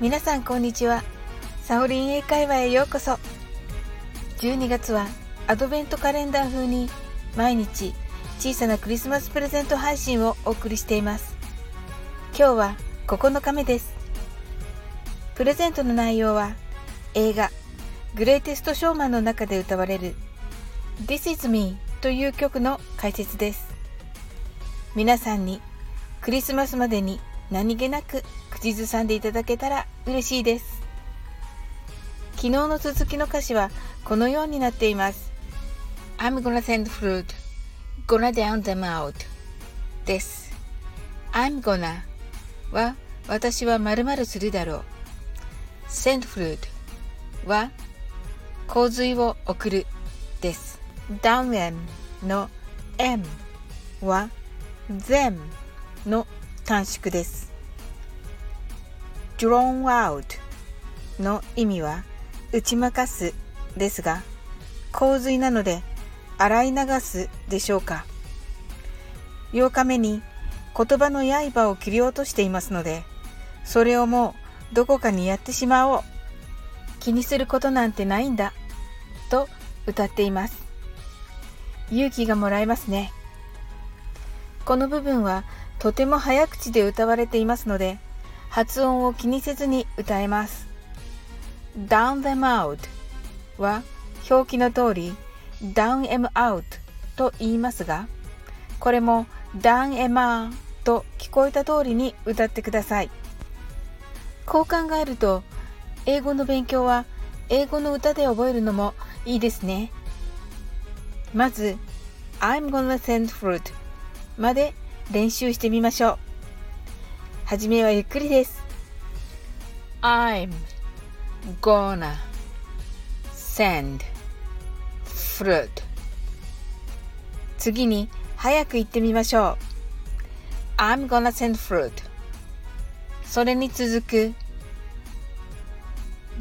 皆さんこんにちは。サオリン英会話へようこそ。12月はアドベントカレンダー風に毎日小さなクリスマスプレゼント配信をお送りしています。今日は9日目です。プレゼントの内容は映画グレイテストショーマンの中で歌われる This is me という曲の解説です。皆さんにクリスマスまでに何気なく口ずさんでいただけたら嬉しいです。昨日の続きの歌詞はこのようになっています。I'm gonna send fruit, gonna down them out です。I'm gonna は私は〇〇するだろう。send fruit は洪水を送るです。down them の m は them の短縮です。drawn out の意味は打ち負かすですが洪水なので洗い流すでしょうか。8日目に言葉の刃を切り落としていますのでそれをもうどこかにやってしまおう。気にすることなんてないんだ。と歌っています。勇気がもらえますね。この部分はとても早口で歌われていますので、発音を気にせずに歌えます。down them out は表記の通り down em out と言いますが、これも down em と聞こえた通りに歌ってください。こう考えると、英語の勉強は英語の歌で覚えるのもいいですね。まず、I'm gonna send fruit まで練習してみましょう。はじめはゆっくりです。I'm gonna send fruit 次に早く言ってみましょう。I'm gonna send fruit それに続く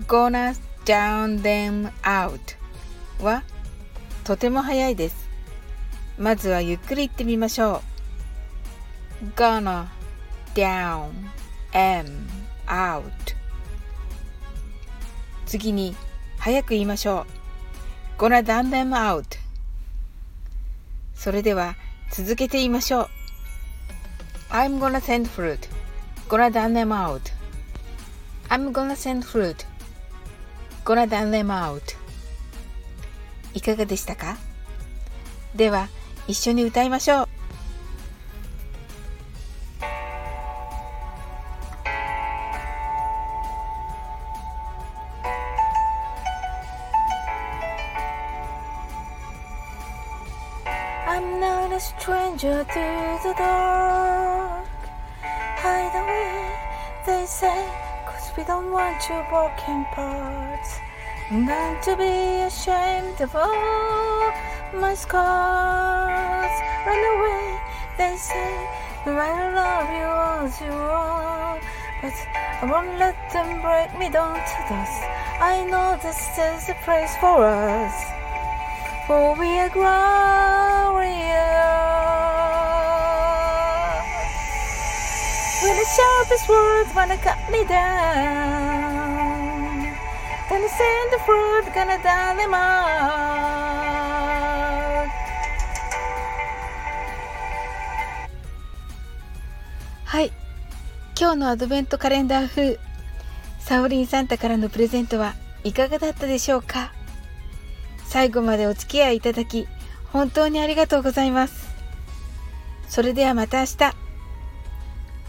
gonna down them out はとても早いです。まずはゆっくり言ってみましょう。Gonna down am out 次に早く言いましょう gonna down them out それでは続けて言いましょう I'm gonna send fruit gonna down them out I'm gonna send fruit gonna down them out いかがでしたかでは一緒に歌いましょう I'm not a stranger to the dark. Hide away, they say, cause we don't want your broken parts. Not to be ashamed of all my scars. Run away, they say, but I love you as you are. But I won't let them break me down to dust. I know this is a place for us. For we are glorious. When the sharpest words wanna cut me down, gonna send the fruit, gonna down them out. はい。今日のアドベントカレンダー風、サオリンサンタからのプレゼントはいかがだったでしょうか最後までお付き合いいただき、本当にありがとうございます。それではまた明日。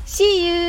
See you!